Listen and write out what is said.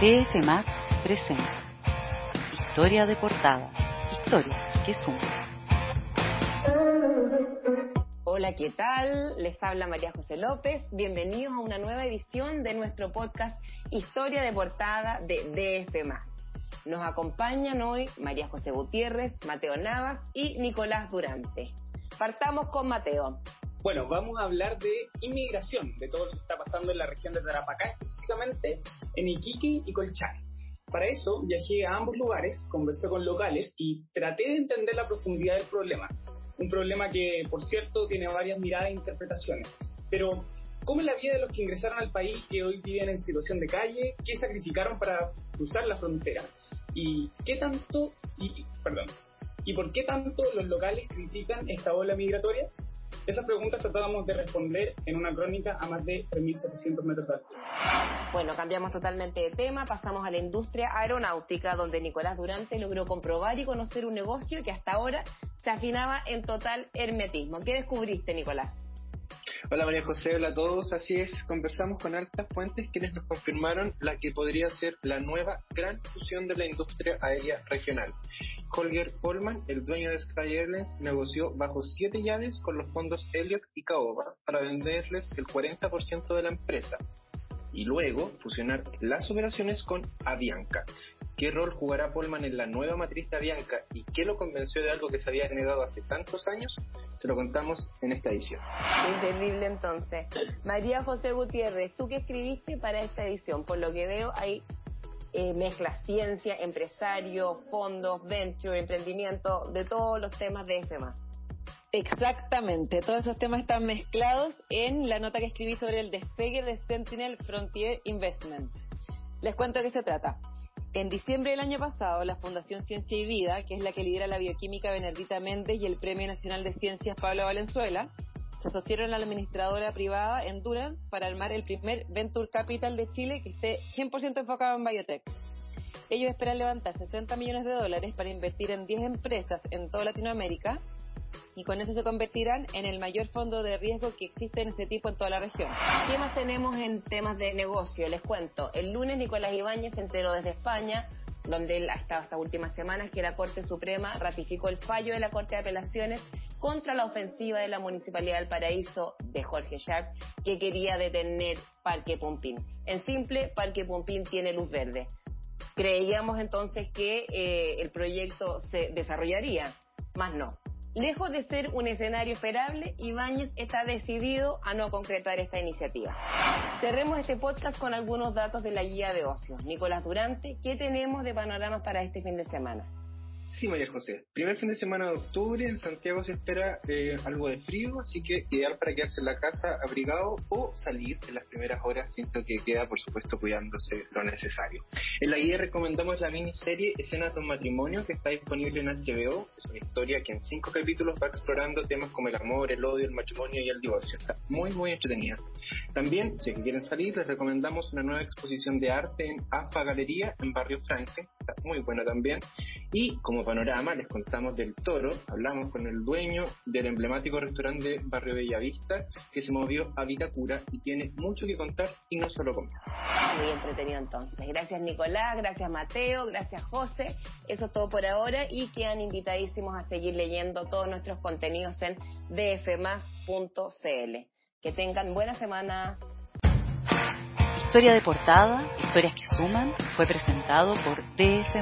DF presenta Historia de portada, historia que suma. Hola, ¿qué tal? Les habla María José López. Bienvenidos a una nueva edición de nuestro podcast Historia de portada de DF. Nos acompañan hoy María José Gutiérrez, Mateo Navas y Nicolás Durante. Partamos con Mateo. Bueno, vamos a hablar de inmigración, de todo lo que está pasando en la región de Tarapacá, específicamente en Iquique y Colchane. Para eso viajé a ambos lugares, conversé con locales y traté de entender la profundidad del problema. Un problema que, por cierto, tiene varias miradas e interpretaciones. Pero, ¿cómo es la vida de los que ingresaron al país que hoy viven en situación de calle? ¿Qué sacrificaron para cruzar la frontera? ¿Y qué tanto, y, perdón, y por qué tanto los locales critican esta ola migratoria? Esas preguntas tratábamos de responder en una crónica a más de 3.700 metros de altura. Bueno, cambiamos totalmente de tema, pasamos a la industria aeronáutica, donde Nicolás Durante logró comprobar y conocer un negocio que hasta ahora se afinaba en total hermetismo. ¿Qué descubriste, Nicolás? Hola María José, hola a todos. Así es, conversamos con altas fuentes quienes nos confirmaron la que podría ser la nueva gran fusión de la industria aérea regional. Holger Polman, el dueño de Sky Airlines, negoció bajo siete llaves con los fondos Elliott y Caoba para venderles el 40% de la empresa y luego fusionar las operaciones con Avianca, ¿Qué rol jugará Polman en la nueva matriz de Avianca y qué lo convenció de algo que se había negado hace tantos años? Se lo contamos en esta edición. Terrible entonces. María José Gutiérrez, ¿tú qué escribiste para esta edición? Por lo que veo hay eh, mezcla ciencia, empresario, fondos, venture, emprendimiento, de todos los temas de FMA. Exactamente, todos esos temas están mezclados en la nota que escribí sobre el despegue de Sentinel Frontier Investment. Les cuento de qué se trata. En diciembre del año pasado, la Fundación Ciencia y Vida, que es la que lidera la bioquímica Benedita Méndez y el Premio Nacional de Ciencias Pablo Valenzuela, se asociaron a la administradora privada Endurance para armar el primer Venture Capital de Chile que esté 100% enfocado en biotech. Ellos esperan levantar 60 millones de dólares para invertir en 10 empresas en toda Latinoamérica y con eso se convertirán en el mayor fondo de riesgo que existe en este tipo en toda la región. ¿Qué más tenemos en temas de negocio? Les cuento. El lunes Nicolás Ibáñez se enteró desde España donde él ha estado estas últimas semanas, que la Corte Suprema ratificó el fallo de la Corte de Apelaciones contra la ofensiva de la Municipalidad del Paraíso de Jorge Schack, que quería detener Parque Pumpín. En simple, Parque Pumpín tiene luz verde. Creíamos entonces que eh, el proyecto se desarrollaría, más no. Lejos de ser un escenario esperable, Ibáñez está decidido a no concretar esta iniciativa. Cerremos este podcast con algunos datos de la guía de ocio. Nicolás Durante, ¿qué tenemos de panoramas para este fin de semana? Sí, María José. Primer fin de semana de octubre en Santiago se espera eh, algo de frío, así que ideal para quedarse en la casa abrigado o salir en las primeras horas, siento que queda, por supuesto, cuidándose lo necesario. En la guía recomendamos la miniserie Escenas de un matrimonio que está disponible en HBO. Es una historia que en cinco capítulos va explorando temas como el amor, el odio, el matrimonio y el divorcio. Está muy, muy entretenida. También, si quieren salir, les recomendamos una nueva exposición de arte en AFA Galería en Barrio Franklin. Muy buena también. Y como panorama les contamos del toro, hablamos con el dueño del emblemático restaurante Barrio Bellavista que se movió a Vitacura y tiene mucho que contar y no solo comer. Muy entretenido entonces. Gracias Nicolás, gracias Mateo, gracias José. Eso es todo por ahora y quedan invitadísimos a seguir leyendo todos nuestros contenidos en dfmas.cl. Que tengan buena semana. Historia de portada, historias que suman, fue presentado por DF